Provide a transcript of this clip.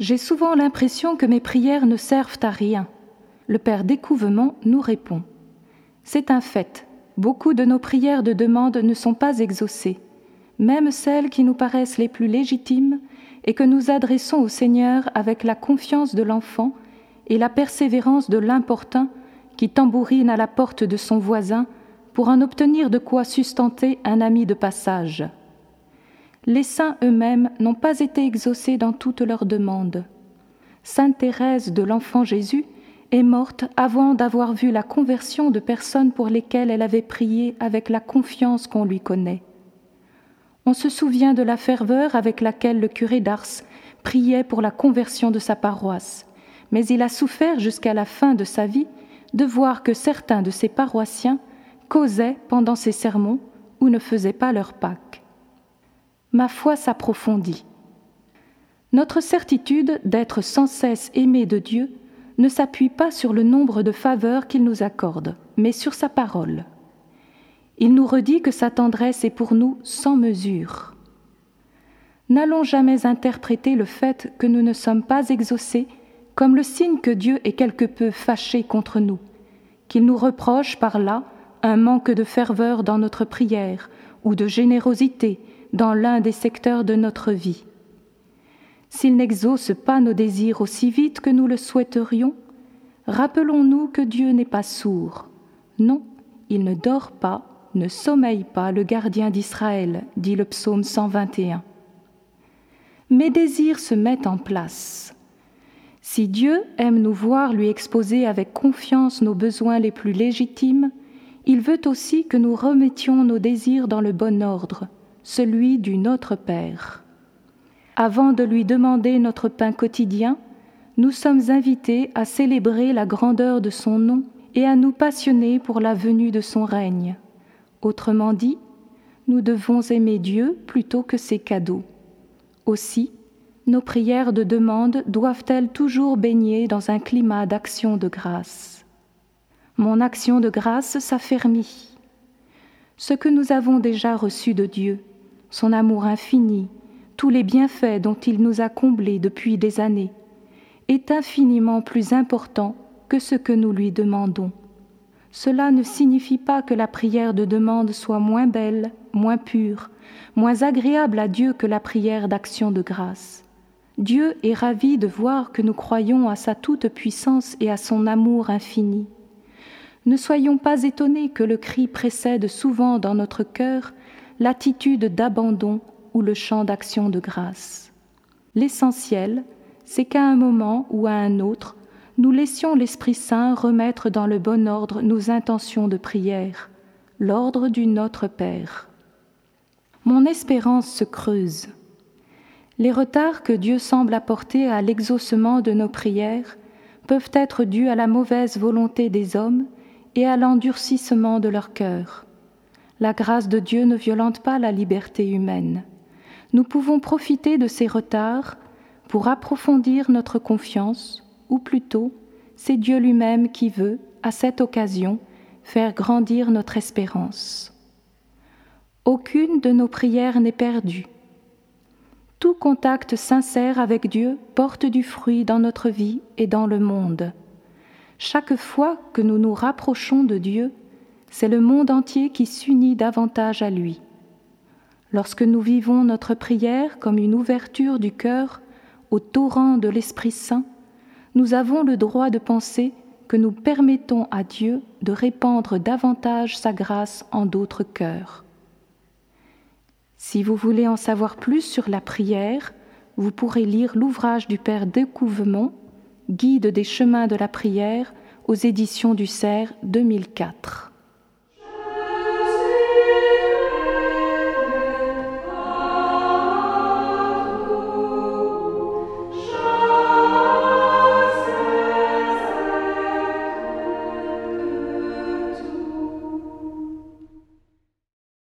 J'ai souvent l'impression que mes prières ne servent à rien. Le Père Découvement nous répond. C'est un fait. Beaucoup de nos prières de demande ne sont pas exaucées, même celles qui nous paraissent les plus légitimes et que nous adressons au Seigneur avec la confiance de l'enfant et la persévérance de l'importun qui tambourine à la porte de son voisin pour en obtenir de quoi sustenter un ami de passage les saints eux-mêmes n'ont pas été exaucés dans toutes leurs demandes. Sainte Thérèse de l'Enfant Jésus est morte avant d'avoir vu la conversion de personnes pour lesquelles elle avait prié avec la confiance qu'on lui connaît. On se souvient de la ferveur avec laquelle le curé d'Ars priait pour la conversion de sa paroisse, mais il a souffert jusqu'à la fin de sa vie de voir que certains de ses paroissiens causaient pendant ses sermons ou ne faisaient pas leur Pâques ma foi s'approfondit. Notre certitude d'être sans cesse aimé de Dieu ne s'appuie pas sur le nombre de faveurs qu'il nous accorde, mais sur sa parole. Il nous redit que sa tendresse est pour nous sans mesure. N'allons jamais interpréter le fait que nous ne sommes pas exaucés comme le signe que Dieu est quelque peu fâché contre nous, qu'il nous reproche par là un manque de ferveur dans notre prière ou de générosité dans l'un des secteurs de notre vie. S'il n'exauce pas nos désirs aussi vite que nous le souhaiterions, rappelons-nous que Dieu n'est pas sourd. Non, il ne dort pas, ne sommeille pas le gardien d'Israël, dit le psaume 121. Mes désirs se mettent en place. Si Dieu aime nous voir lui exposer avec confiance nos besoins les plus légitimes, il veut aussi que nous remettions nos désirs dans le bon ordre, celui du Notre Père. Avant de lui demander notre pain quotidien, nous sommes invités à célébrer la grandeur de son nom et à nous passionner pour la venue de son règne. Autrement dit, nous devons aimer Dieu plutôt que ses cadeaux. Aussi, nos prières de demande doivent-elles toujours baigner dans un climat d'action de grâce. Mon action de grâce s'affermit. Ce que nous avons déjà reçu de Dieu, son amour infini, tous les bienfaits dont il nous a comblés depuis des années, est infiniment plus important que ce que nous lui demandons. Cela ne signifie pas que la prière de demande soit moins belle, moins pure, moins agréable à Dieu que la prière d'action de grâce. Dieu est ravi de voir que nous croyons à sa toute-puissance et à son amour infini. Ne soyons pas étonnés que le cri précède souvent dans notre cœur l'attitude d'abandon ou le chant d'action de grâce. L'essentiel, c'est qu'à un moment ou à un autre, nous laissions l'Esprit Saint remettre dans le bon ordre nos intentions de prière, l'ordre du Notre Père. Mon espérance se creuse. Les retards que Dieu semble apporter à l'exaucement de nos prières peuvent être dus à la mauvaise volonté des hommes et à l'endurcissement de leur cœur. La grâce de Dieu ne violente pas la liberté humaine. Nous pouvons profiter de ces retards pour approfondir notre confiance, ou plutôt, c'est Dieu lui-même qui veut, à cette occasion, faire grandir notre espérance. Aucune de nos prières n'est perdue. Tout contact sincère avec Dieu porte du fruit dans notre vie et dans le monde. Chaque fois que nous nous rapprochons de Dieu, c'est le monde entier qui s'unit davantage à lui. Lorsque nous vivons notre prière comme une ouverture du cœur au torrent de l'Esprit Saint, nous avons le droit de penser que nous permettons à Dieu de répandre davantage sa grâce en d'autres cœurs. Si vous voulez en savoir plus sur la prière, vous pourrez lire l'ouvrage du Père Découvement, Guide des chemins de la prière, aux éditions du Cerf 2004.